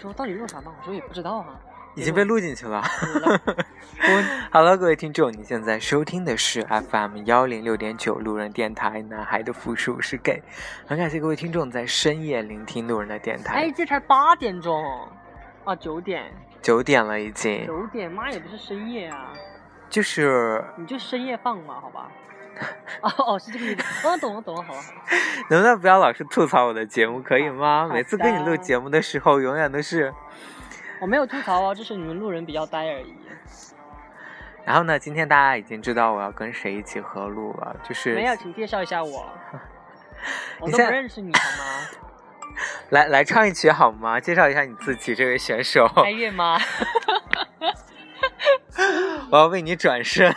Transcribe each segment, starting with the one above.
说到底录啥呢？我说也不知道啊。已经被录进去了。滚！好了，各位听众，你现在收听的是 FM 幺零六点九路人电台，男孩的复数是 gay。很感谢各位听众在深夜聆听路人的电台。哎，这才八点钟啊，九点。九点了已经。九点，妈也不是深夜啊。就是。你就深夜放嘛，好吧。哦哦，是这个意思。哦，懂了懂了，好了。能不能不要老是吐槽我的节目，可以吗？每次跟你录节目的时候，永远都是。我没有吐槽哦，就是你们路人比较呆而已。然后呢，今天大家已经知道我要跟谁一起合录了，就是没有，请介绍一下我。我都不认识你好吗？来来唱一曲好吗？介绍一下你自己，这位选手。开月吗？我要为你转身。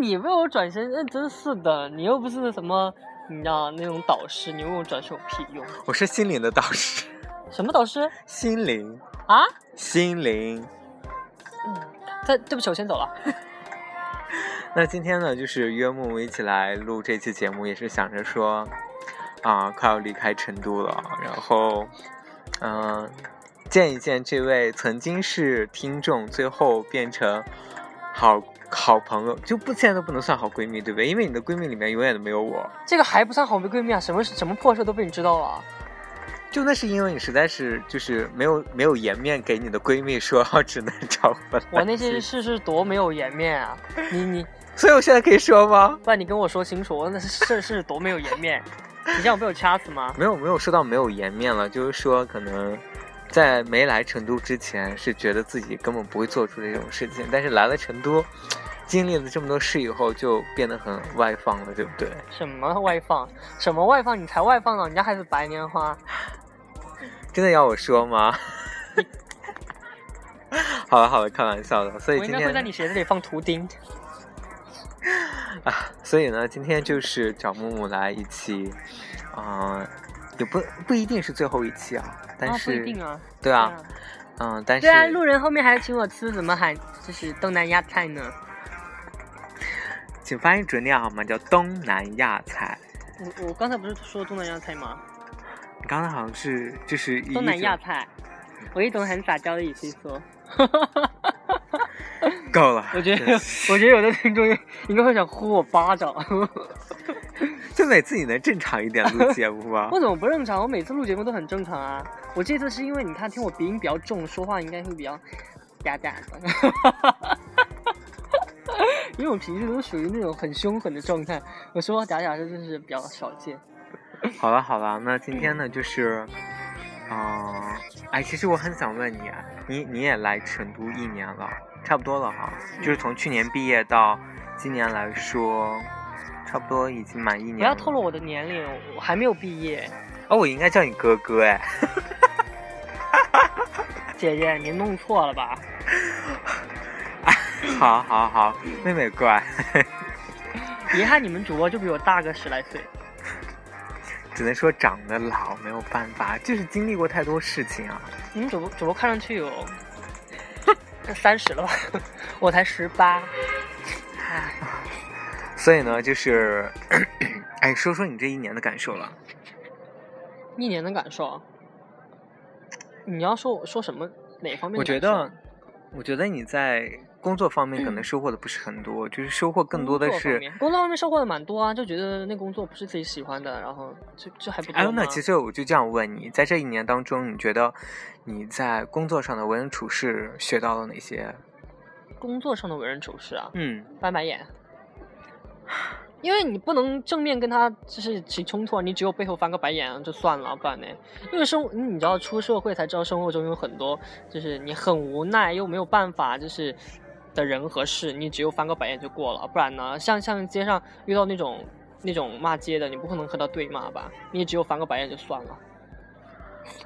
你为我转身，那真是的，你又不是什么，你知道那种导师，你为我转身有屁用？我是心灵的导师。什么导师？心灵。啊，心灵。嗯，对，对不起，我先走了。那今天呢，就是约木木一起来录这期节目，也是想着说，啊，快要离开成都了，然后，嗯、呃，见一见这位曾经是听众，最后变成好好朋友，就不现在都不能算好闺蜜，对不对？因为你的闺蜜里面永远都没有我。这个还不算好闺蜜啊？什么什么破事都被你知道了。就那是因为你实在是就是没有没有颜面给你的闺蜜说只能找我。我那些事是多没有颜面啊！你你，所以我现在可以说吗？不然你跟我说清楚，我那是事是多没有颜面！你这样被我掐死吗？没有没有说到没有颜面了，就是说可能在没来成都之前是觉得自己根本不会做出这种事情，但是来了成都，经历了这么多事以后，就变得很外放了，对不对？什么外放？什么外放？你才外放呢！人家还是白莲花。真的要我说吗？好了好了，开玩笑的。所以今天我应该会在你鞋子里放图钉。啊，所以呢，今天就是找木木来一起，啊、呃，也不不一定是最后一期啊，但是、啊、不一定啊，对啊，嗯、呃，但是对啊，路人后面还请我吃什么海，就是东南亚菜呢？请发音准点好吗？叫东南亚菜。我我刚才不是说东南亚菜吗？你刚才好像是就是东南亚菜，我一种很撒娇的语气说。够了，我觉得，我觉得有的听众应该会想呼我巴掌。就每次你能正常一点录节目吗？我怎么不正常？我每次录节目都很正常啊。我这次是因为你看，听我鼻音比较重，说话应该会比较嗲嗲的。因为我平时都属于那种很凶狠的状态，我说话嗲嗲的，真是比较少见。好了好了，那今天呢就是，啊、呃，哎，其实我很想问你，啊你你也来成都一年了，差不多了哈，就是从去年毕业到今年来说，差不多已经满一年了。不要透露我的年龄，我还没有毕业。哦，我应该叫你哥哥哎。姐姐，你弄错了吧？好好好，妹妹乖。遗憾你们主播就比我大个十来岁。只能说长得老，没有办法，就是经历过太多事情啊。你们主播主播看上去有三十了吧？我才十八。所以呢，就是，哎，说说你这一年的感受了。一年的感受，你要说我说什么哪方面？我觉得，我觉得你在工作方面可能收获的不是很多，就是收获更多的是工作方面收获的蛮多啊，就觉得那工作不是自己喜欢的，然后就就还不错哎，那其实我就这样问你，在这一年当中，你觉得你在工作上的为人处事学到了哪些？工作上的为人处事啊，嗯，翻白眼。因为你不能正面跟他就是起冲突，你只有背后翻个白眼就算了，不然呢？因为生你知道出社会才知道生活中有很多就是你很无奈又没有办法就是的人和事，你只有翻个白眼就过了，不然呢？像像街上遇到那种那种骂街的，你不可能和他对骂吧？你也只有翻个白眼就算了。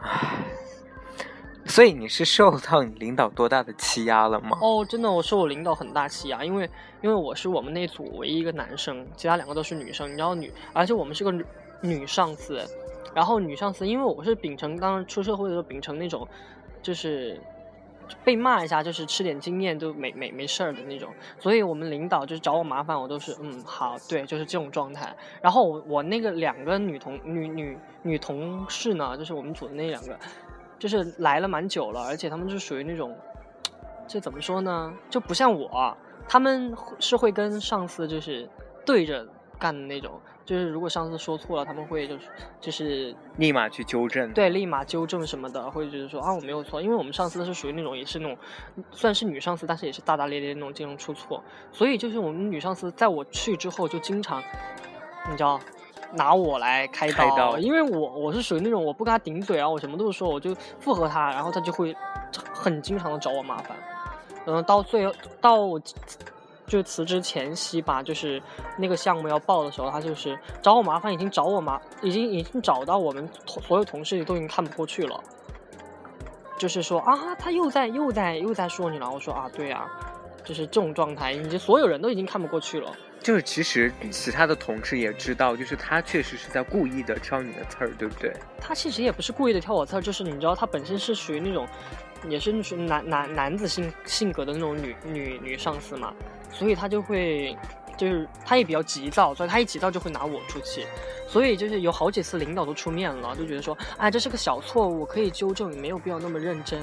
唉。所以你是受到你领导多大的欺压了吗？哦，真的，我受我领导很大欺压，因为因为我是我们那组唯一一个男生，其他两个都是女生。你知道女，而且我们是个女女上司，然后女上司，因为我是秉承当时出社会的时候秉承那种，就是被骂一下就是吃点经验都没没没事儿的那种。所以我们领导就是找我麻烦，我都是嗯好，对，就是这种状态。然后我我那个两个女同女女女同事呢，就是我们组的那两个，就是来了蛮久了，而且他们是属于那种，这怎么说呢，就不像我，他们是会跟上司就是对着干的那种。就是如果上司说错了，他们会就是就是立马去纠正。对，立马纠正什么的，或者就是说啊我没有错，因为我们上司是属于那种也是那种，算是女上司，但是也是大大咧咧那种，经常出错。所以就是我们女上司在我去之后就经常，你知道，拿我来开刀，开刀因为我我是属于那种我不跟他顶嘴啊，我什么都是说，我就附和他，然后他就会很经常的找我麻烦。嗯，到最后到我就辞职前夕吧，就是那个项目要报的时候，他就是找我麻烦，已经找我麻，已经已经找到我们同所有同事都已经看不过去了，就是说啊，他又在又在又在说你了。我说啊，对啊，就是这种状态，已经所有人都已经看不过去了。就是其实其他的同事也知道，就是他确实是在故意的挑你的刺儿，对不对？他其实也不是故意的挑我刺儿，就是你知道，他本身是属于那种，也是属于男男男子性性格的那种女女女上司嘛，所以他就会，就是他也比较急躁，所以他一急躁就会拿我出气，所以就是有好几次领导都出面了，就觉得说，哎，这是个小错误，可以纠正，没有必要那么认真，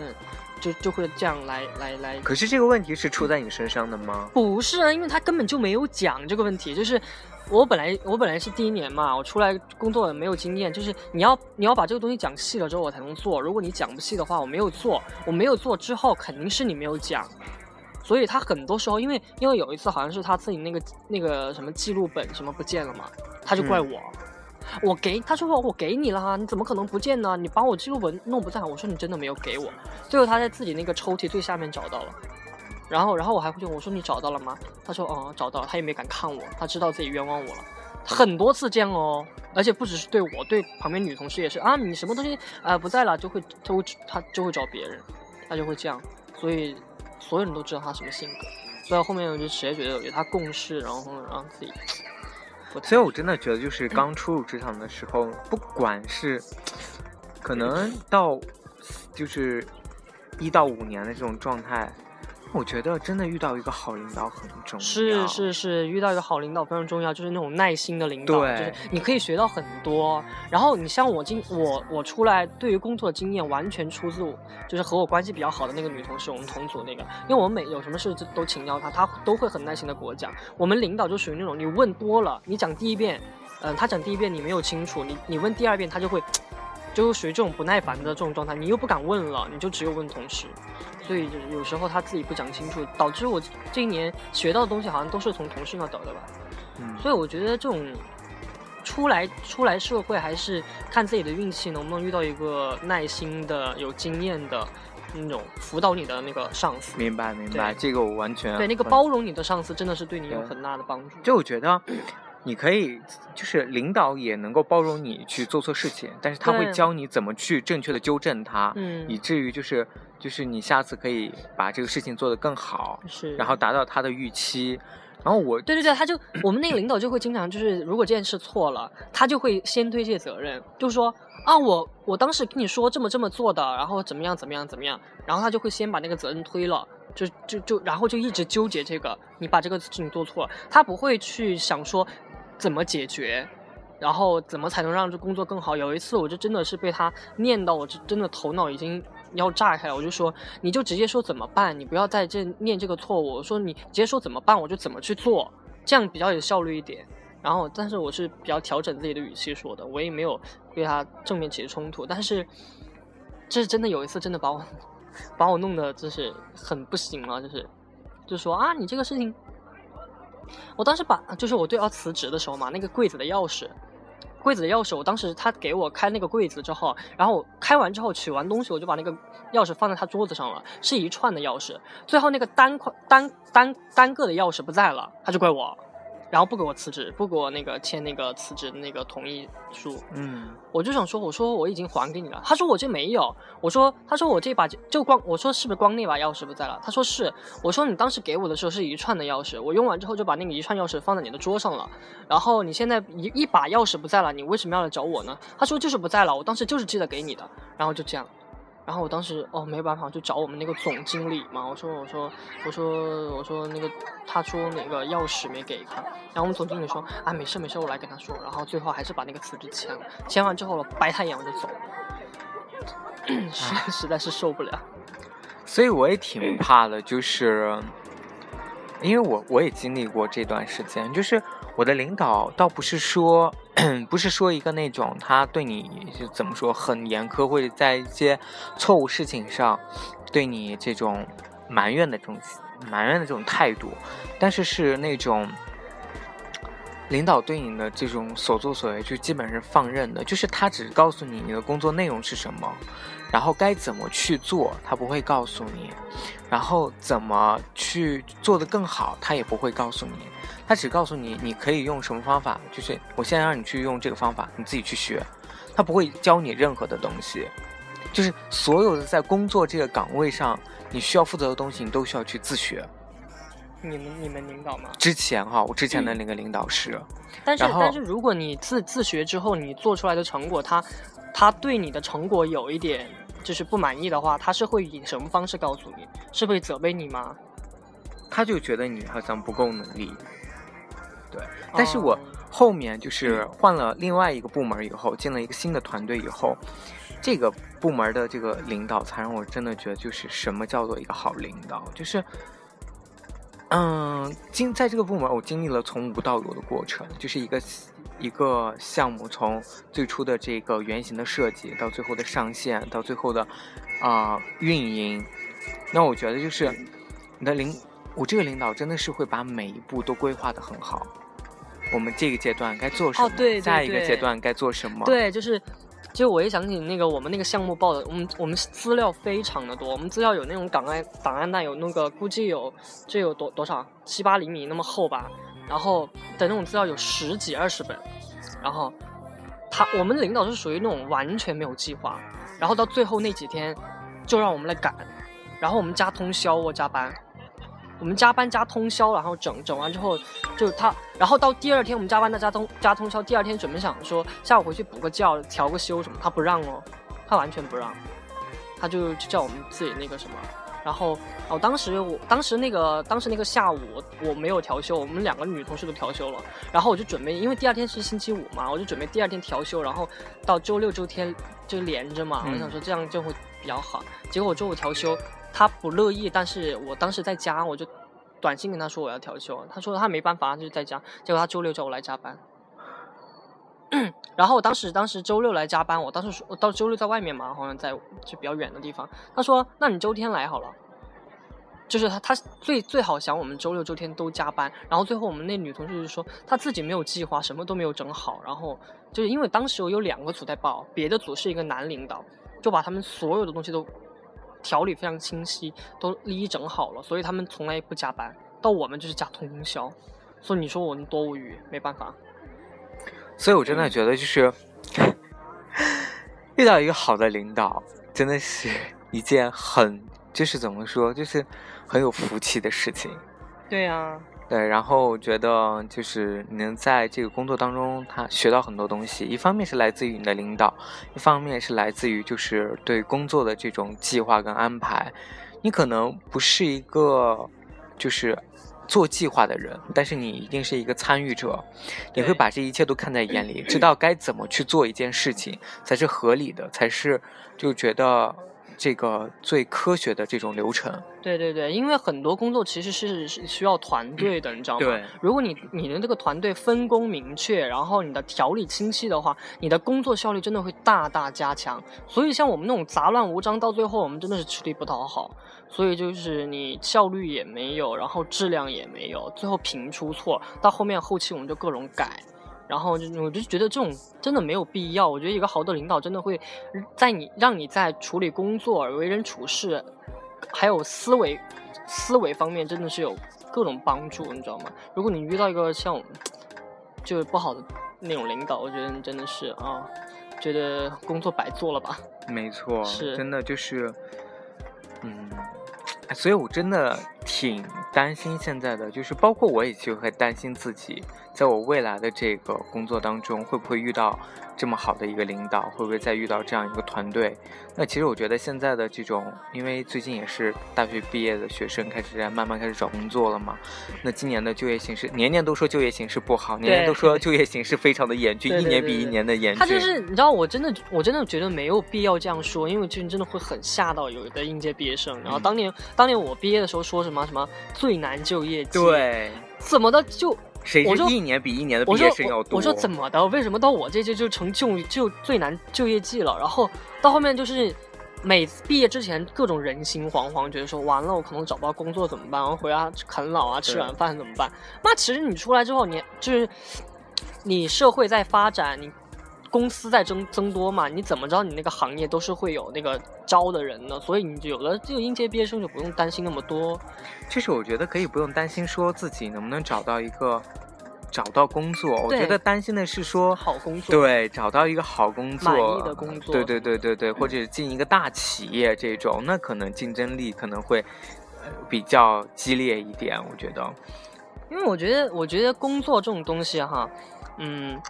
就就会这样来来来。可是这个问题是出在你身上的吗？不是啊，因为他根本就没有讲这个问题，就是我本来我本来是第一年嘛，我出来工作也没有经验，就是你要你要把这个东西讲细了之后我才能做，如果你讲不细的话，我没有做，我没有做之后肯定是你没有讲，所以他很多时候因为因为有一次好像是他自己那个那个什么记录本什么不见了嘛，他就怪我。我给他说我给你了哈，你怎么可能不见呢？你把我记录本弄不在，我说你真的没有给我。最后他在自己那个抽屉最下面找到了，然后然后我还回去我说你找到了吗？他说哦找到了，他也没敢看我，他知道自己冤枉我了，很多次这样哦，而且不只是对我，对旁边女同事也是啊，你什么东西啊、不在了就会他会他就会找别人，他就会这样，所以所有人都知道他什么性格，所以后面我就直接觉得与他共事，然后让自己所以我真的觉得，就是刚初入职场的时候，不管是可能到就是一到五年的这种状态，我觉得真的遇到一个好领导很重要。是是是，遇到一个好领导非常重要，就是那种耐心的领导，就是你可以学到很多。然后你像我今我我出来，对于工作的经验完全出自我，就是和我关系比较好的那个女同事，我们同组那个，因为我们每有什么事就都请教她，她都会很耐心的给我讲。我们领导就属于那种你问多了，你讲第一遍，嗯、他讲第一遍你没有清楚，你你问第二遍他就会。就属于这种不耐烦的这种状态，你又不敢问了，你就只有问同事，所以就是有时候他自己不讲清楚，导致我这一年学到的东西好像都是从同事那得的吧。嗯，所以我觉得这种出来出来社会还是看自己的运气，能不能遇到一个耐心的、有经验的那种辅导你的那个上司。明白明白，这个我完全对，那个包容你的上司真的是对你有很大的帮助。就我觉得，你可以就是领导也能够包容你去做错事情，但是他会教你怎么去正确的纠正他，嗯以至于就是就是你下次可以把这个事情做得更好，是，然后达到他的预期。然后我对对对，他就我们那个领导就会经常就是，如果这件事错了，他就会先推卸责任，就说啊，我我当时跟你说这么这么做的，然后怎么样怎么样怎么样，然后他就会先把那个责任推了，就就就然后就一直纠结这个，你把这个事情做错了，他不会去想说怎么解决。然后怎么才能让这工作更好？有一次我就真的是被他念到，我就真的头脑已经要炸开了。我就说，你就直接说怎么办，你不要在这念这个错误。我说你直接说怎么办，我就怎么去做，这样比较有效率一点。然后，但是我是比较调整自己的语气说的，我也没有对他正面起冲突。但是，这是真的有一次真的把我 把我弄得就是很不行了，就是就说啊，你这个事情，我当时把就是我对要辞职的时候嘛，那个柜子的钥匙。柜子的钥匙，我当时他给我开那个柜子之后，然后开完之后取完东西，我就把那个钥匙放在他桌子上了，是一串的钥匙。最后那个单块单单单个的钥匙不在了，他就怪我，然后不给我辞职，不给我那个签那个辞职的那个同意书。嗯我就想说，我说我已经还给你了，他说我这没有，我说他说我这把就光，我说是不是光那把钥匙不在了？他说是，我说你当时给我的时候是一串的钥匙，我用完之后就把那个一串钥匙放在你的桌上了，然后你现在一一把钥匙不在了，你为什么要来找我呢？他说就是不在了，我当时就是记得给你的，然后就这样，然后我当时哦没有办法，就找我们那个总经理嘛，我说我说我说我说那个他说那个钥匙没给他，然后我们总经理说啊没事没事，我来跟他说，然后最后还是把那个辞职签了，签完之后了白他一眼我就走了，实实在是受不了。所以我也挺怕的，就是因为我我也经历过这段时间，就是我的领导倒不是说 不是说一个那种他对你就怎么说很严苛，或者在一些错误事情上对你这种埋怨的这种埋怨的这种态度，但是是那种领导对你的这种所作所为就基本是放任的，就是他只告诉你你的工作内容是什么。然后该怎么去做，他不会告诉你；然后怎么去做得更好，他也不会告诉你。他只告诉你你可以用什么方法，就是我现在让你去用这个方法，你自己去学。他不会教你任何的东西，就是所有的在工作这个岗位上你需要负责的东西，你都需要去自学。你们你们领导吗？之前哈，我之前的那个领导是。但是但是如果你自自学之后，你做出来的成果，他他对你的成果有一点。就是不满意的话，他是会以什么方式告诉你？是会责备你吗？他就觉得你好像不够努力。对，但是我后面就是换了另外一个部门以后，进了一个新的团队以后，这个部门的这个领导才让我真的觉得，就是什么叫做一个好领导，就是，嗯，经在这个部门，我经历了从无到有的过程，就是一个。一个项目从最初的这个原型的设计，到最后的上线，到最后的啊运营，那我觉得就是你的领，我这个领导真的是会把每一步都规划的很好。我们这个阶段该做什么？哦，对，下一个阶段该做什么？对，就是，就我一想起那个我们那个项目报的，我们我们资料非常的多，我们资料有那种档案档案袋，有那个估计有这有多多少七八厘米那么厚吧。然后的那种资料有十几二十本，然后他我们领导是属于那种完全没有计划，然后到最后那几天就让我们来赶，然后我们加通宵我加班，我们加班加通宵，然后整整完之后就他，然后到第二天我们加班再加通加通宵，第二天准备想说下午回去补个觉调个休什么，他不让哦，他完全不让，他就就叫我们自己那个什么。然后哦，当时我当时那个当时那个下午我没有调休，我们两个女同事都调休了。然后我就准备，因为第二天是星期五嘛，我就准备第二天调休，然后到周六周天就连着嘛。我想说这样就会比较好。结果我周五调休，他不乐意，但是我当时在家，我就短信跟他说我要调休，他说他没办法，就在家。结果他周六叫我来加班。然后我当时当时周六来加班，我当时说到周六在外面嘛，好像在就比较远的地方。他说：“那你周天来好了。”就是他他最最好想我们周六周天都加班。然后最后我们那女同事就说，她自己没有计划，什么都没有整好。然后就是因为当时我有两个组在报，别的组是一个男领导，就把他们所有的东西都条理非常清晰，都一一整好了，所以他们从来不加班。到我们就是加通宵，所以你说我们多无语，没办法。所以，我真的觉得，就是 遇到一个好的领导，真的是一件很，就是怎么说，就是很有福气的事情。对呀。对，然后我觉得，就是你能在这个工作当中，他学到很多东西。一方面是来自于你的领导，一方面是来自于就是对工作的这种计划跟安排。你可能不是一个，就是。做计划的人，但是你一定是一个参与者，你会把这一切都看在眼里，知道该怎么去做一件事情才是合理的，才是就觉得这个最科学的这种流程。对对对，因为很多工作其实是是需要团队的，你知道吗？对。如果你你的这个团队分工明确，然后你的条理清晰的话，你的工作效率真的会大大加强。所以像我们那种杂乱无章，到最后我们真的是吃力不讨好。所以就是你效率也没有，然后质量也没有，最后频出错，到后面后期我们就各种改，然后就我就觉得这种真的没有必要。我觉得一个好的领导真的会在你让你在处理工作、为人处事，还有思维思维方面真的是有各种帮助，你知道吗？如果你遇到一个像就是不好的那种领导，我觉得你真的是啊，觉得工作白做了吧？没错，是真的就是。嗯，所以我真的挺担心现在的，就是包括我也就会担心自己，在我未来的这个工作当中，会不会遇到这么好的一个领导，会不会再遇到这样一个团队？那其实我觉得现在的这种，因为最近也是大学毕业的学生开始在慢慢开始找工作了嘛。那今年的就业形势，年年都说就业形势不好，年年都说就业形势非常的严峻，一年比一年的严峻。他就是你知道，我真的我真的觉得没有必要这样说，因为这真的会很吓到有的应届毕业生。然后嗯当年、当年我毕业的时候说什么什么最难就业季，，对，怎么的就谁我就是一年比一年的毕我说业生要多？我我说怎么的？为什么到我这届就成就就最难就业季了？然后到后面就是每次毕业之前各种人心惶惶，觉得说完了我可能找不到工作怎么办？然后回家啃老啊，吃软饭怎么办？那其实你出来之后，你就是你社会在发展，你。公司在增增多嘛，你怎么着？你那个行业都是会有那个招的人的，所以你就有了这个应届毕业生就不用担心那么多。就是我觉得可以不用担心说自己能不能找到一个找到工作，我觉得担心的是说。好工作，对，找到一个好工作，满意的工作对对对对对，或者进一个大企业这种，那可能竞争力可能会呃比较激烈一点，我觉得。因为我觉得，我觉得工作这种东西哈，嗯，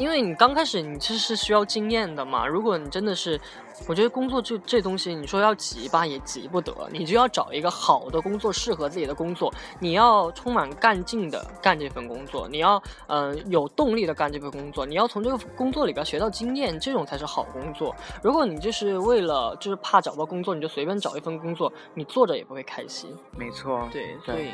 因为你刚开始你其实是需要经验的嘛。如果你真的是，我觉得工作这这东西，你说要急吧也急不得，你就要找一个好的工作，适合自己的工作，你要充满干劲的干这份工作，你要嗯、呃有动力的干这份工作，你要从这个工作里边学到经验，这种才是好工作。如果你就是为了就是怕找不到工作，你就随便找一份工作，你做着也不会开心。没错，对，所对以。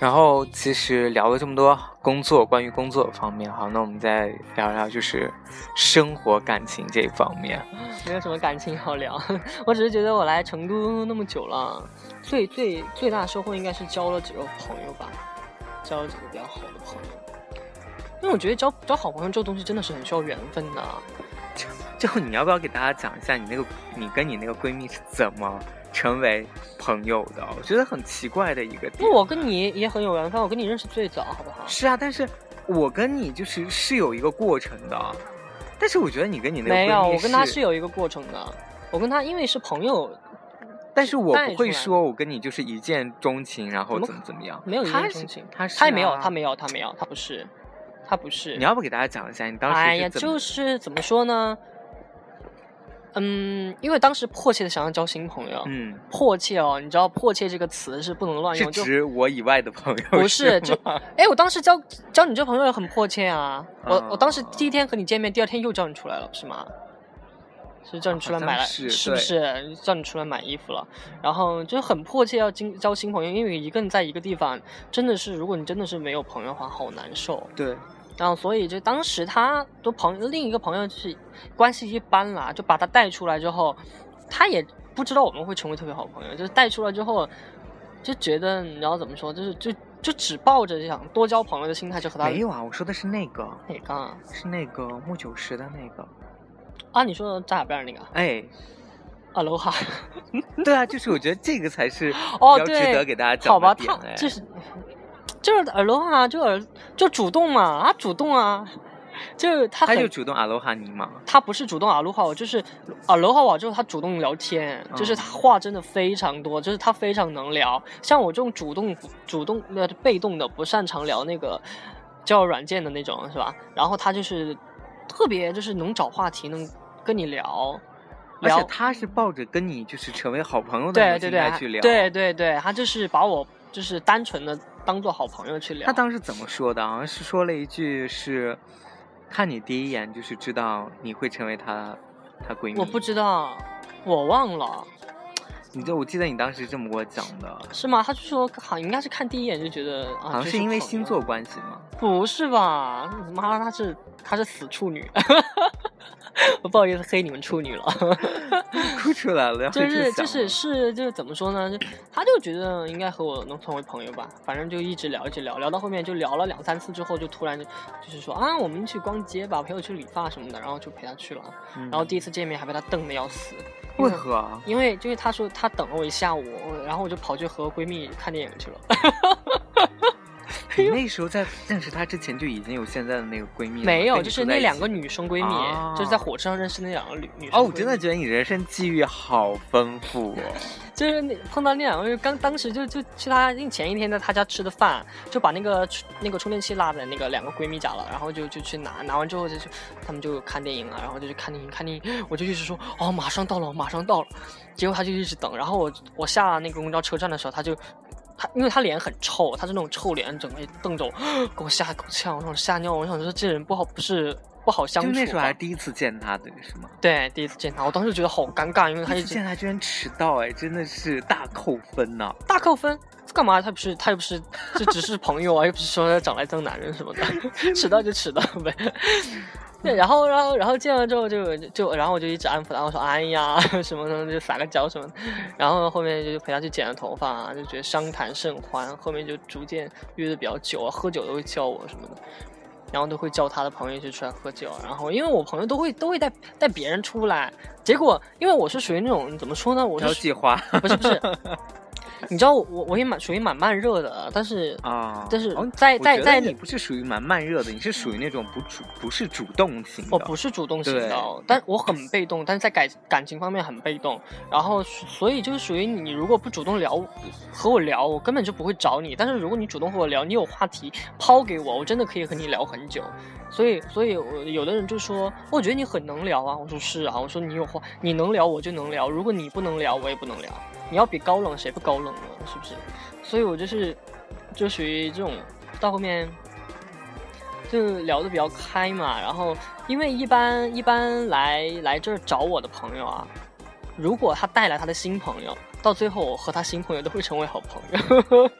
然后其实聊了这么多工作，关于工作方面，好，那我们再聊聊就是生活感情这一方面。没有什么感情好聊，我只是觉得我来成都那么久了，最最最大的收获应该是交了几个朋友吧，交了几个比较好的朋友。因为我觉得交交好朋友这个东西真的是很需要缘分的。就就你要不要给大家讲一下你那个你跟你那个闺蜜是怎么成为朋友的？我觉得很奇怪的一个点。因为我跟你也很有缘分，我跟你认识最早，好不好？是啊，但是我跟你就是是有一个过程的，但是我觉得你跟你那个没有，我跟他是有一个过程的。我跟他因为是朋友，但是我不会说我跟你就是一见钟情，然后怎么怎么样。没有一见钟情，他是他也没有，啊他没有，他没有，他不是，他不是。你要不给大家讲一下你当时？就是怎么说呢？嗯，因为当时迫切的想要交新朋友，嗯，迫切哦，你知道“迫切”这个词是不能乱是用，就指我以外的朋友不是就吗哎，我当时交交你这朋友也很迫切啊，我我当时哦第一天和你见面，第二天又叫你出来了，是吗？是叫你出来买了，是是不是？叫你出来买衣服了，然后就很迫切要交交新朋友，因为一个人在一个地方，真的是，如果你真的是没有朋友的话，好难受。对，然后所以就当时他的朋友另一个朋友就是关系一般啦，就把他带出来之后，他也不知道我们会成为特别好朋友，就是带出来之后就觉得你知道怎么说，就是就就只抱着想多交朋友的心态就和他没有啊，我说的是那个，哪个啊？是那个木九十的那个。啊，你说的扎海边儿那个哎，啊，楼哈，对啊，就是我觉得这个才是哦，对，得给大家讲好吧，他就是就是耳朵哈，就耳就主动嘛，啊，主动啊，就是他他就主动阿罗哈你嘛。他不是主动阿罗哈我，就是阿罗哈我之后他主动聊天，就是他话真的非常多，就是他非常能聊。像我这种主动主动呃被动的不擅长聊那个交友软件的那种是吧？然后他就是特别就是能找话题，能跟你聊。而且聊他是抱着跟你就是成为好朋友的心态去聊。对对对，他就是把我就是单纯的当做好朋友去聊。他当时怎么说的？好像是说了一句是，看你第一眼就是知道你会成为他他闺蜜。我不知道，我忘了。你就我记得你当时这么跟我讲的，是吗？他就说好像应该是看第一眼就觉得啊，好像就是因为星座关系吗。不是吧？妈，她是她是死处女，我不好意思黑你们处女了。哭出来了，就是就是是就是怎么说呢？就他就觉得应该和我能成为朋友吧，反正就一直聊一直聊，聊到后面就聊了两三次之后，就突然就就是说啊，我们去逛街吧，陪我去理发什么的，然后就陪他去了。嗯然后第一次见面还被他瞪的要死，因为何？因为就是他说他等了我一下午，然后我就跑去和闺蜜看电影去了。你 那时候在认识她之前就已经有现在的那个闺蜜了没有，就是那两个女生闺蜜，啊就是在火车上认识那两个女女生。哦，我真的，觉得你人生际遇好丰富哦。就是那碰到那两个，刚当时就就去她，因前一天在她家吃的饭，就把那个那个充电器落在那个两个闺蜜家了，然后就就去拿，拿完之后就去他们就看电影了，然后就去看电影，看电影，我就一直说哦马上到了，马上到了，结果她就一直等，然后我我下那个公交车站的时候，她就。他因为他脸很臭，他是那种臭脸，整个瞪着我，给我吓一口呛，我想吓尿，我想说这人不好，不是不好相处。就那时候还第一次见他，对是吗？对第一次见他，我当时觉得好尴尬，因为他第一直见他居然迟到，哎，真的是大扣分呐、大扣分，干嘛？他不是他又不是，这只是朋友啊，又不是说长来当男人什么的，迟到就迟到呗。对，然后，然后，然后见了之后就就，然后我就一直安抚他，我说哎呀 什么什么，就撒个娇什么的。然后后面就陪他去剪了头发啊，就觉得相谈甚欢。后面就逐渐约的比较久啊，喝酒都会叫我什么的，然后都会叫他的朋友一起出来喝酒。然后因为我朋友都会都会带带别人出来，结果因为我是属于那种怎么说呢，我是交际花不是不是，你知道我我我也蛮属于蛮慢热的，但是啊，但是哦在在在你不是属于蛮慢热的，你是属于那种不主不是主动型的。我不是主动型的哦，但我很被动，但是在感感情方面很被动，然后所以就是属于你如果不主动聊和我聊，我根本就不会找你，但是如果你主动和我聊，你有话题抛给我，我真的可以和你聊很久。所以，所以我有的人就说，我觉得你很能聊啊。我说是啊，我说你有话，你能聊我就能聊，如果你不能聊，我也不能聊。你要比高冷，谁不高冷是不是？所以我就是就属于这种到后面就聊得比较开嘛。然后因为一般一般来来这儿找我的朋友啊，如果他带来他的新朋友，到最后我和他新朋友都会成为好朋友。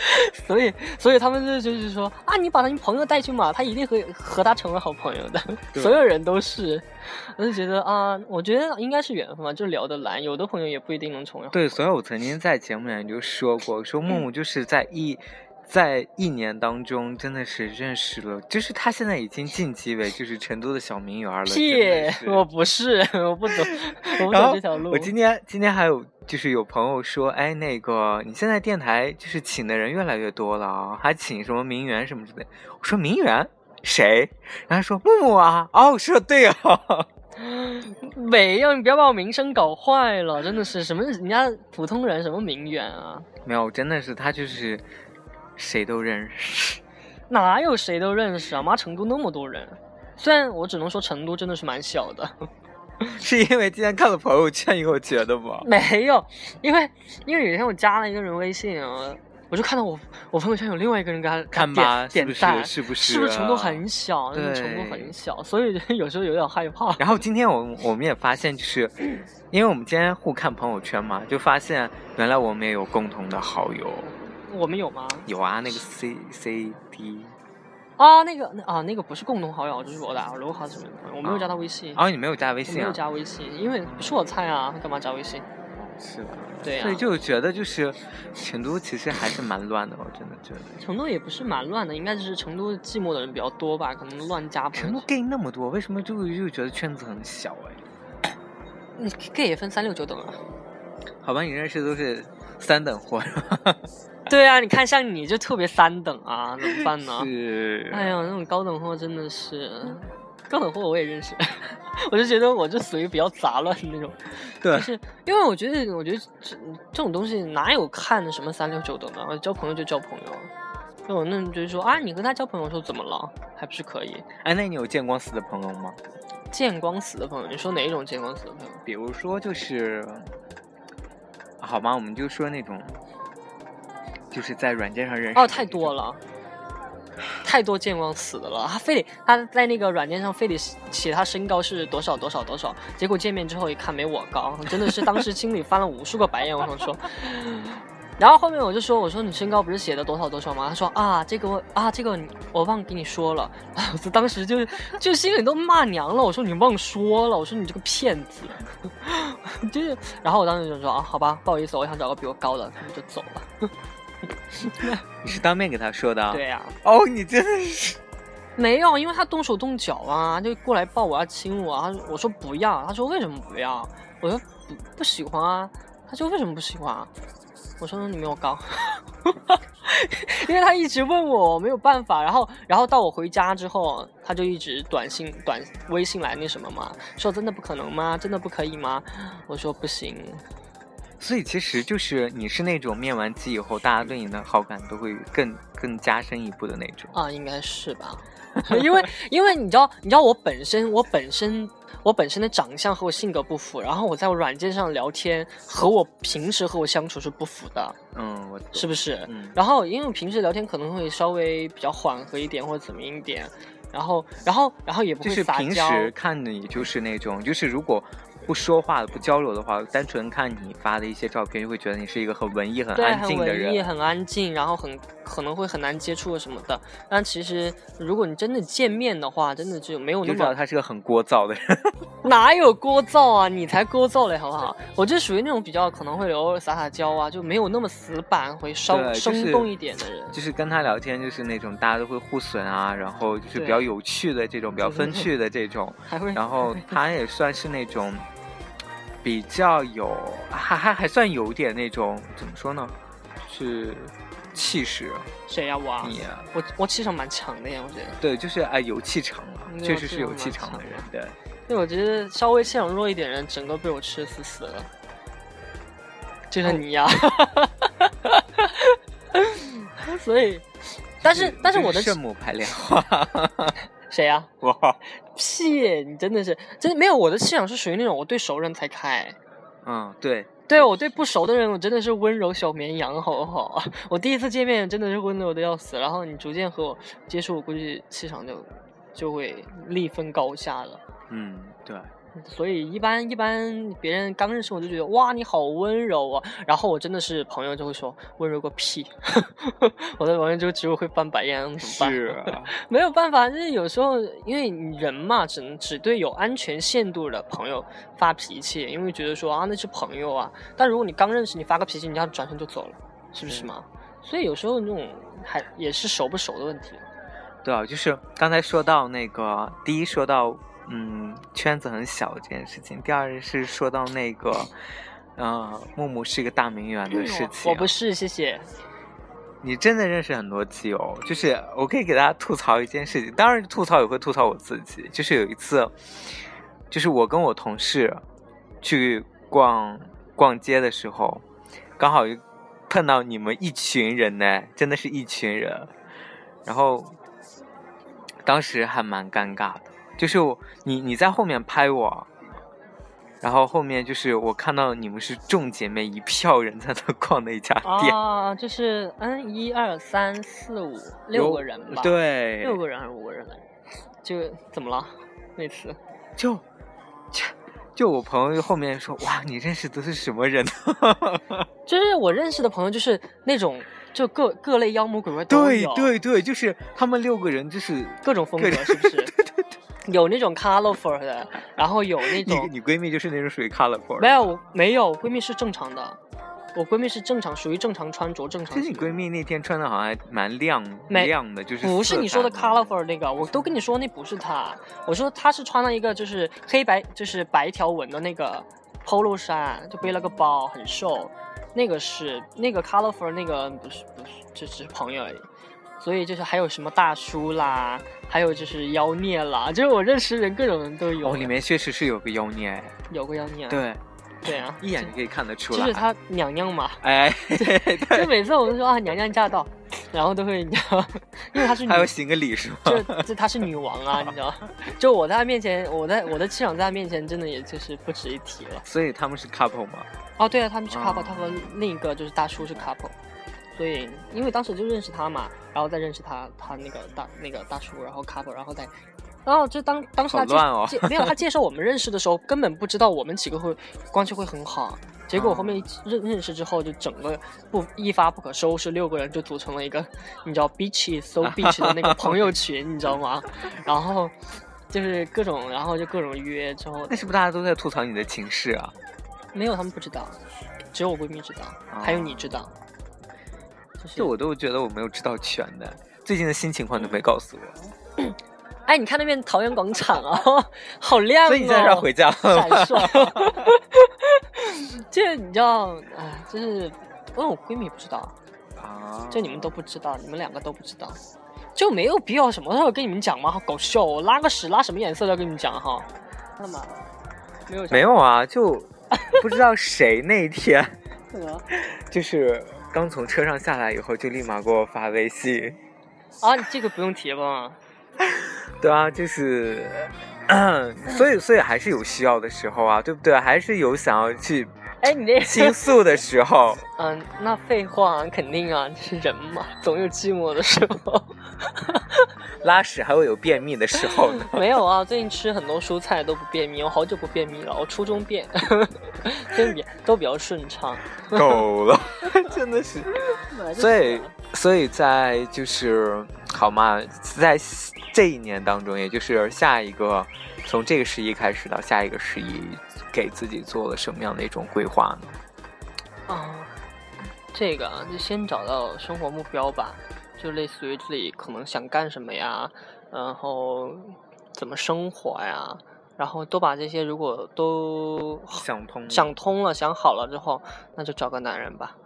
所以，所以他们就就是说啊，你把他朋友带去嘛，他一定会和他成为好朋友的。对所有人都是，我就觉得啊，我觉得应该是缘分嘛，就聊得来。有的朋友也不一定能成为好对，所以我曾经在节目里面就说过，说木木就是在一。在一年当中，真的是认识了，就是他现在已经晋级为就是成都的小名媛了。真屁我不是，我不走，我不走这条路。我今天今天还有就是有朋友说，哎，那个你现在电台就是请的人越来越多了啊，还请什么名媛什么之类。我说名媛谁？然后他说木木啊。哦，我说对啊。没有，你不要把我名声搞坏了，真的是什么人家普通人什么名媛啊，没有，真的是他就是谁都认识。哪有谁都认识啊？妈，成都那么多人，虽然我只能说成都真的是蛮小的，是因为今天看了朋友圈以后觉得吗？没有，因为因为有一天我加了一个人微信啊，我就看到我我朋友圈有另外一个人给他看吧，是不点点赞，是？是不是？是不是程度很小？那个对成都很小，所以有时候有点害怕。然后今天我我们也发现，就是因为我们今天互看朋友圈嘛，就发现原来我们也有共同的好友。我们有吗？有啊，那个 C C D。啊，那个那啊，那个不是共同好友，就是我的罗哈什么的，我没有加他微信。啊，你没有加微我没有啊？加微信，因为不是我菜啊，干嘛加微信？是的。对呀、所以就觉得就是成都其实还是蛮乱的，我真的觉得。成都也不是蛮乱的，应该就是成都寂寞的人比较多吧，可能乱加朋友成都 gay 那么多，为什么就就觉得圈子很小哎？你 gay 也分三六九等啊。好吧，你认识的都是三等货，对啊，你看像你就特别三等啊，怎么办呢？是。哎呀，那种高等货真的是，高等货我也认识，我就觉得我就属于比较杂乱的那种，对就，是因为我觉得，我觉得这这种东西哪有看什么三六九等的，我交朋友就交朋友。就我那种就是说啊，你跟他交朋友，我说怎么了？还不是可以哎，那你有见光死的朋友吗？见光死的朋友？你说哪一种见光死的朋友？比如说就是，好吧，我们就说那种，就是在软件上认识哦，太多了，太多见光死的了。他非得他在那个软件上非得写他身高是多少多少多少，结果见面之后一看没我高，真的是当时心里翻了无数个白眼。我想说，然后后面我就说，我说你身高不是写的多少多少吗？他说啊，这个我啊这个我忘给你说了。我就当时就就心里都骂娘了。我说你忘说了，我说你这个骗子。就是，然后我当时就说啊，好吧，不好意思，我想找个比我高的，他们就走了。你是当面给他说的？对。呀、哦，你真的是，没有，因为他动手动脚啊，就过来抱我要亲我啊。他我说不要，他说为什么不要？我说不不喜欢啊。他说为什么不喜欢啊？我说你没有高，因为他一直问我，没有办法。然后，然后到我回家之后，他就一直短信、短微信来那什么嘛，说真的不可能吗？真的不可以吗？我说不行。所以其实就是你是那种面完机以后，大家对你的好感都会更更加深一步的那种。啊，应该是吧？因为因为你知道，你知道我本身我本身我本身的长相和我性格不符，然后我在软件上聊天和我平时和我相处是不符的，嗯，我是不是？嗯然后因为我平时聊天可能会稍微比较缓和一点或者怎么一点，然后然后然后也不会就是平。时看你就是那种，就是如果不说话的不交流的话，单纯看你发的一些照片，就会觉得你是一个很文艺、很，安静的人。文艺，很安静，然后很可能会很难接触什么的。但其实如果你真的见面的话，真的就没有你就知道他是个很聒噪的人。哪有聒噪啊？你才聒噪嘞，好不好？我就属于那种比较可能会偶尔撒撒娇啊，就没有那么死板，会稍就是生动一点的人。就是跟他聊天，就是那种大家都会互损啊，然后就是比较有趣的这种，比较风 趣的这种。还会，然后他也算是那种比较有，还还还算有点那种怎么说呢，是气势。谁呀、我啊？你啊我我气场蛮强的呀，我觉得。对，就是哎有气场了，对确实是有气场的人强。对，因为我觉得稍微气场弱一点人，整个被我吃死死了。就像你呀、所以，但是但是我的圣母牌莲花，谁呀、我，屁！你真的是真没有我的气场是属于那种我对熟人才开。嗯，对，对我对不熟的人，我真的是温柔小绵羊，好不好？我第一次见面真的是温柔的要死，然后你逐渐和我接触，我估计气场就就会立分高下了。嗯，对，所以一般一般别人刚认识我就觉得哇你好温柔啊，然后我真的是朋友就会说温柔个屁，我在旁边就只有会翻白眼，怎么办？是啊，没有办法，就是有时候因为人嘛，只能只对有安全限度的朋友发脾气，因为觉得说啊那是朋友啊。但如果你刚认识，你发个脾气，你要转身就走了，是不是嘛？所以有时候那种还也是熟不熟的问题。对啊，就是刚才说到那个，第一说到嗯圈子很小这件事情，第二是说到那个，呃，木木是一个大名媛的事情。我不是，谢谢。你真的认识很多基友，就是我可以给大家吐槽一件事情，当然吐槽也会吐槽我自己。就是有一次，就是我跟我同事去逛逛街的时候，刚好碰到你们一群人呢，真的是一群人，然后当时还蛮尴尬的，就是我你你在后面拍我。然后后面就是我看到你们是众姐妹一票人在那逛的一家店，啊，就是嗯，一二三四五六个人吧？，对，六个人还是五个人来着？就怎么了？那次就就就我朋友后面说，哇，你认识的是什么人？就是我认识的朋友，就是那种就各各类妖魔鬼怪都对有，对对，就是他们六个人，就是各种风格是不是不是？有那种 colorful 的，然后有那种你闺蜜就是那种属于 colorful，没有没有，我闺蜜是正常的，我闺蜜是正常，属于正常穿着正常。其实你闺蜜那天穿的好像还蛮亮没亮的，就是不是你说的 colorful 那个，我都跟你说那不是她，我说她是穿了一个就是黑白就是白条纹的那个 polo 衫，就背了个包，很瘦，那个是那个 colorful 那个不是不是，就只是朋友而已。所以就是还有什么大叔啦，还有就是妖孽啦，就是我认识人各种人都有。哦，里面确实是有个妖孽，哎有个妖孽，对，对啊，一眼就可以看得出来。就是他娘娘嘛，哎，对就，每次我都说啊娘娘驾到，然后都会你知道，因为她是女还要行个礼是吗？就就她是女王啊，你知道，就我在她面前，我在我的气场在她面前，真的也就是不值一提了。所以他们是 couple 吗？哦，对啊，他们是 couple，、啊他和另一个就是大叔是 couple，所以因为当时就认识他嘛，然后再认识他他那个大那个大叔，然后 couple，然后再。然后就当当时他介没有他介绍我们认识的时候，根本不知道我们几个会关系会很好。结果啊后面认认识之后，就整个不一发不可收拾，六个人就组成了一个你知道 beach so beach 的那个朋友群，你知道吗？然后就是各种，然后就各种约之后那，是不是大家都在吐槽你的情事啊？没有他们不知道，只有我闺蜜知道，还有你知道。就是就我都觉得我没有知道全的，最近的新情况都没告诉我，哎，你看那边桃园广场啊，好亮哦！所以你现在是要回家了 闪吗？烁。这你知道，哎，就是嗯，我闺蜜不知道，啊，就你们都不知道，你们两个都不知道，就没有必要什么时候跟你们讲吗？好搞笑哦，拉个屎拉什么颜色都要跟你们讲哈？干嘛？没有没有啊，就不知道谁那天什么就是刚从车上下来以后，就立马给我发微信。啊？你这个不用提吧？对啊，就是，所以所以还是有需要的时候啊，对不对？还是有想要去哎，你这倾诉的时候。嗯，那废话肯定啊，是人嘛，总有寂寞的时候。拉屎还会有便秘的时候呢。没有啊，最近吃很多蔬菜都不便秘，我好久不便秘了，我初中便，真比都比较顺畅。够了，真的是。所以，所以在就是好嘛，在这一年当中，也就是下一个从这个十一开始到下一个十一，给自己做了什么样的一种规划呢？啊，这个啊，就先找到生活目标吧，就类似于自己可能想干什么呀，然后怎么生活呀，然后都把这些如果都想通，想通了、想好了之后，那就找个男人吧。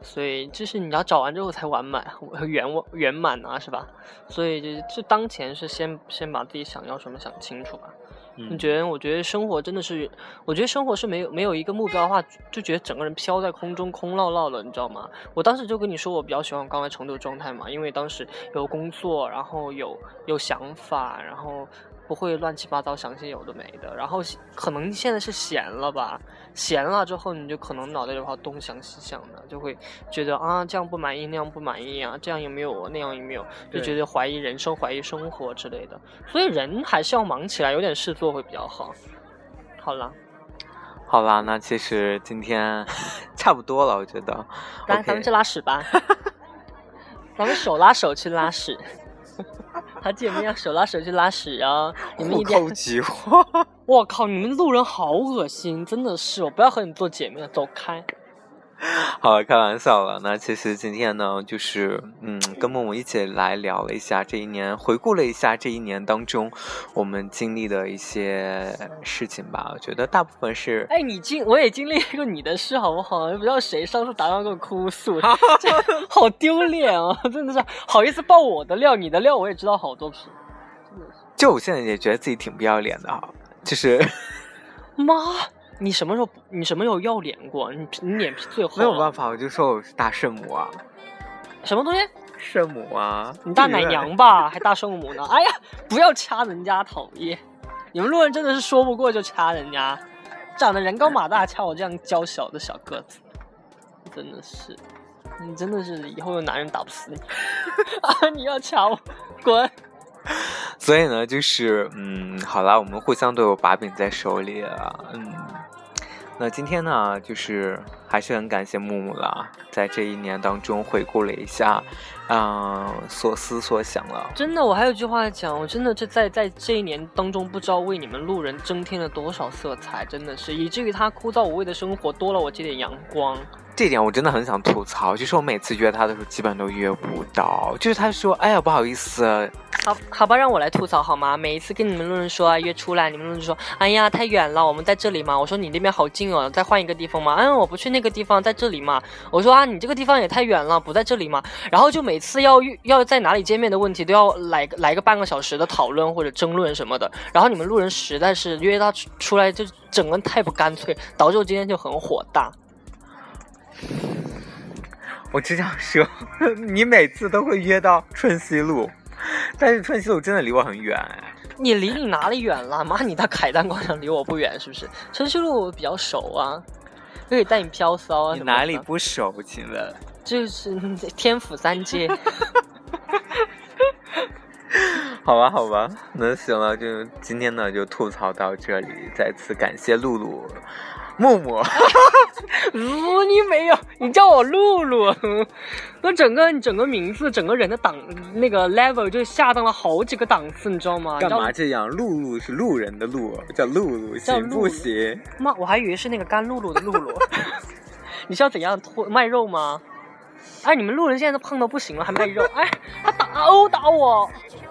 所以就是你要找完之后才完满、圆圆满啊，是吧？所以就就当前是先先把自己想要什么想清楚吧。你嗯，觉得？我觉得生活真的是，我觉得生活是没有没有一个目标的话，就觉得整个人飘在空中，空落落的，你知道吗？我当时就跟你说，我比较喜欢我刚来成都的状态嘛，因为当时有工作，然后有有想法，然后不会乱七八糟想些有的没的，然后可能现在是闲了吧，闲了之后你就可能脑袋里话东想西想的，就会觉得啊这样不满意，那样不满意啊，这样也没有，那样也没有，就觉得怀疑人生，怀疑生活之类的。所以人还是要忙起来，有点事做会比较好。好了，好啦，那其实今天 差不多了，我觉得。来咱们去拉屎吧，咱们手拉手去拉屎。好姐妹要手拉手去拉屎啊！你们一点口，菊花。我靠，你们路人好恶心，真的是，我不要和你做姐妹了，走开。好了，开玩笑了。那其实今天呢，就是嗯，跟默默一起来聊了一下这一年，回顾了一下这一年当中我们经历的一些事情吧。我觉得大部分是哎，你经我也经历过你的事，好不好？不知道谁上次打电话给我哭诉，这好丢脸啊！真的是好意思爆我的料，你的料我也知道好多瓶。就我现在也觉得自己挺不要脸的哈，就是 妈，你什么时候你什么时候要脸过？你你脸皮最厚，没有办法，我就说我是大圣母啊，什么东西？圣母啊，你大奶娘吧，还大圣母呢？哎呀，不要掐人家，讨厌！你们路人真的是说不过就掐人家，长得人高马大，掐我这样娇小的小个子，真的是，你真的是以后有男人打不死你 啊！你要掐我，滚！所以呢，就是嗯，好啦，我们互相都有把柄在手里啊，嗯。那今天呢，就是还是很感谢木木啦，在这一年当中回顾了一下，嗯、所思所想了。真的，我还有句话讲，我真的这在在这一年当中，不知道为你们路人增添了多少色彩，真的是，以至于他枯燥无味的生活多了我这点阳光。这点我真的很想吐槽，就是我每次约他的时候，基本都约不到。就是他说：“哎呀，不好意思，好，好吧，让我来吐槽好吗？每一次跟你们路人说啊约出来，你们路人说，哎呀太远了，我们在这里嘛。我说你那边好近哦，再换一个地方嘛。嗯，我不去那个地方，在这里嘛。我说啊，你这个地方也太远了，不在这里嘛。然后就每次要约要在哪里见面的问题，都要来个来个半个小时的讨论或者争论什么的。然后你们路人实在是约他出出来就整个人太不干脆，导致我今天就很火大。我只想说，你每次都会约到春熙路，但是春熙路真的离我很远哎。你离你哪里远了？妈，你到凯丹广场离我不远是不是？春熙路我比较熟啊，可以带你飘骚啊。你哪里？不熟？请问？就是 天府三街。好吧，好吧，那行了，就今天呢就吐槽到这里，再次感谢露露、木木。如你没有，你叫我露露，我整个你整个名字，整个人的档那个 level 就下降了好几个档次，你知道吗？干嘛这样？露露是路人的路，叫露露，行不行？妈，我还以为是那个干露露的露露。你是要怎样脱卖肉吗？哎，你们路人现在都胖到不行了，还卖肉？哎，他打殴打我！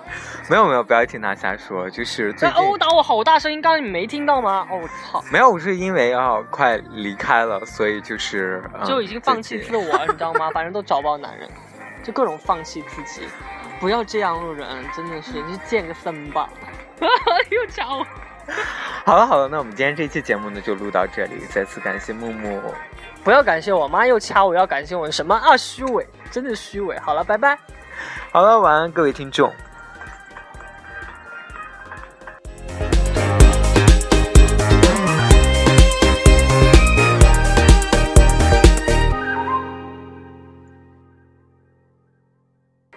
没有没有，不要听他瞎说，就是在殴打我好大声音，刚刚你没听到吗？哦，我操！没有，我是因为要快离开了，所以就是、嗯、就已经放弃自我，你知道吗？反正都找不到男人，就各种放弃自己。不要这样，路人，真的是，你去健个身吧。又掐我。好了好了，那我们今天这期节目呢就录到这里，再次感谢木木。不要感谢我妈，又掐我，要感谢我什么啊？虚伪，真的虚伪。好了，拜拜。好了，晚安各位听众。